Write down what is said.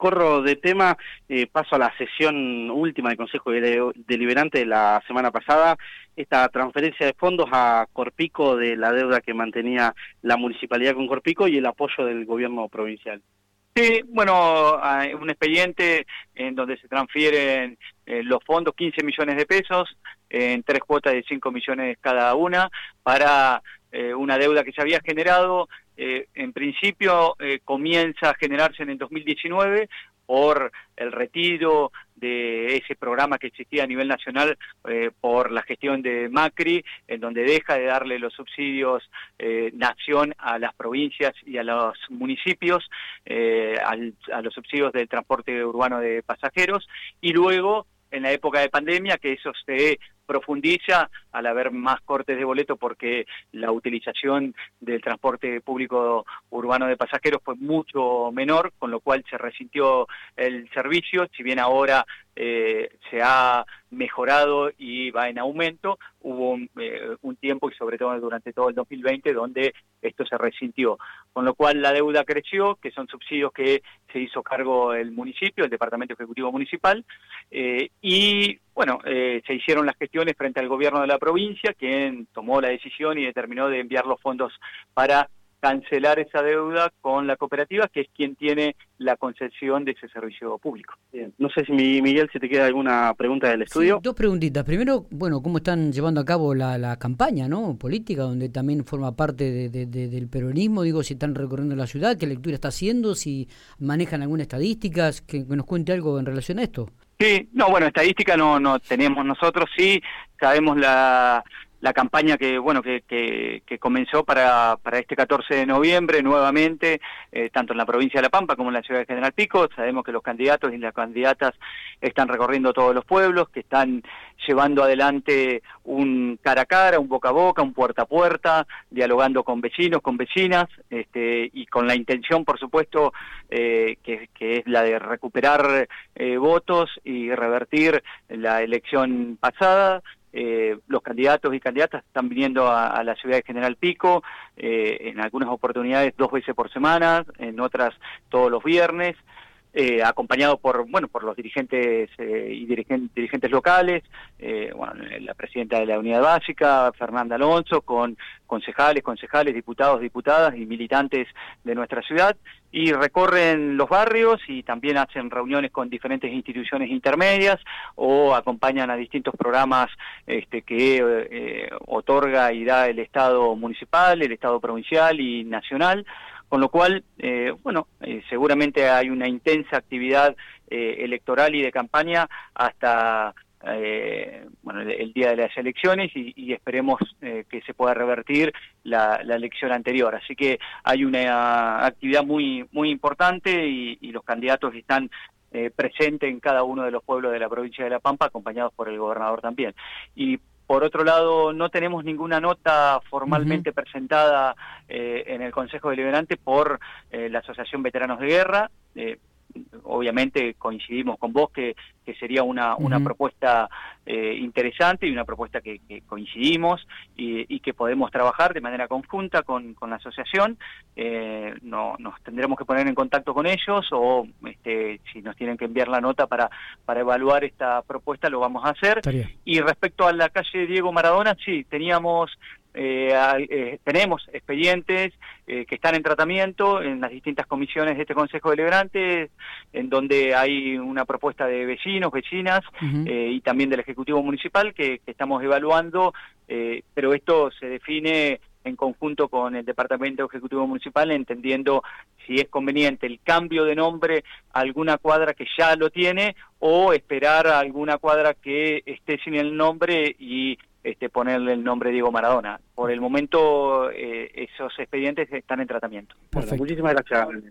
corro de tema, eh, paso a la sesión última del Consejo Deliberante de la semana pasada, esta transferencia de fondos a Corpico de la deuda que mantenía la municipalidad con Corpico y el apoyo del gobierno provincial. Sí, bueno, un expediente en donde se transfieren eh, los fondos, 15 millones de pesos, en tres cuotas de 5 millones cada una, para eh, una deuda que se había generado eh, en principio eh, comienza a generarse en el 2019 por el retiro de ese programa que existía a nivel nacional eh, por la gestión de Macri, en donde deja de darle los subsidios nación a las provincias y a los municipios, a los subsidios del transporte urbano de pasajeros, y luego en la época de pandemia que eso se profundiza al haber más cortes de boleto porque la utilización del transporte público urbano de pasajeros fue mucho menor, con lo cual se resintió el servicio, si bien ahora eh, se ha mejorado y va en aumento, hubo un, tiempo y sobre todo durante todo el 2020 donde esto se resintió, con lo cual la deuda creció, que son subsidios que se hizo cargo el municipio, el Departamento Ejecutivo Municipal, eh, y bueno, se hicieron las gestiones frente al gobierno de la provincia, quien tomó la decisión y determinó de enviar los fondos para cancelar esa deuda con la cooperativa, que es quien tiene la concesión de ese servicio público. No sé si Miguel, si te queda alguna pregunta del estudio. dos preguntitas. Primero, bueno, ¿cómo están llevando a cabo la, campaña no política, donde también forma parte del peronismo? Digo, si están recorriendo la ciudad, qué lectura está haciendo, si manejan alguna estadística, que, que nos cuente algo en relación a esto. Sí, no, bueno, estadística no, no tenemos nosotros, sí, sabemos la la campaña que bueno que, que, comenzó para, para este 14 de noviembre nuevamente eh, tanto en la provincia de La Pampa como en la ciudad de General Pico. Sabemos que los candidatos y las candidatas están recorriendo todos los pueblos que están llevando adelante un cara a cara un boca a boca un puerta a puerta dialogando con vecinos con vecinas este, y con la intención por supuesto eh, que, que, es la de recuperar eh, votos y revertir la elección pasada eh, los candidatos y candidatas están viniendo a, la ciudad de General Pico, eh, en algunas oportunidades dos veces por semana, en otras todos los viernes. Eh, acompañado por bueno por los dirigentes y dirigentes, locales, bueno, la presidenta de la unidad básica, Fernanda Alonso, con concejales, concejales, diputados, diputadas y militantes de nuestra ciudad, y recorren los barrios y también hacen reuniones con diferentes instituciones intermedias o acompañan a distintos programas este, que eh, otorga y da el Estado municipal, el Estado provincial y nacional, con lo cual, eh, bueno, eh, seguramente hay una intensa actividad electoral y de campaña hasta eh, bueno, el, día de las elecciones y, esperemos eh, que se pueda revertir la, elección anterior. Así que hay una actividad muy, muy importante y, los candidatos están eh, presentes en cada uno de los pueblos de la provincia de La Pampa, acompañados por el gobernador también. Y por otro lado, no tenemos ninguna nota formalmente presentada eh, en el Consejo Deliberante por la Asociación Veteranos de Guerra obviamente coincidimos con vos que, que sería una, una propuesta eh, interesante y una propuesta que, coincidimos y, que podemos trabajar de manera conjunta con, con la asociación. Eh, no, nos tendremos que poner en contacto con ellos o este, si nos tienen que enviar la nota para, para evaluar esta propuesta lo vamos a hacer. Y respecto a la calle Diego Maradona, sí, teníamos eh, eh, tenemos expedientes eh, que están en tratamiento en las distintas comisiones de este Consejo Deliberante, en donde hay una propuesta de vecinos, vecinas y también del Ejecutivo Municipal que, estamos evaluando, pero esto se define en conjunto con el Departamento Ejecutivo Municipal, entendiendo si es conveniente el cambio de nombre a alguna cuadra que ya lo tiene o esperar a alguna cuadra que esté sin el nombre y este, ponerle el nombre Diego Maradona. Por el momento, eh, esos expedientes están en tratamiento. muchísimas gracias.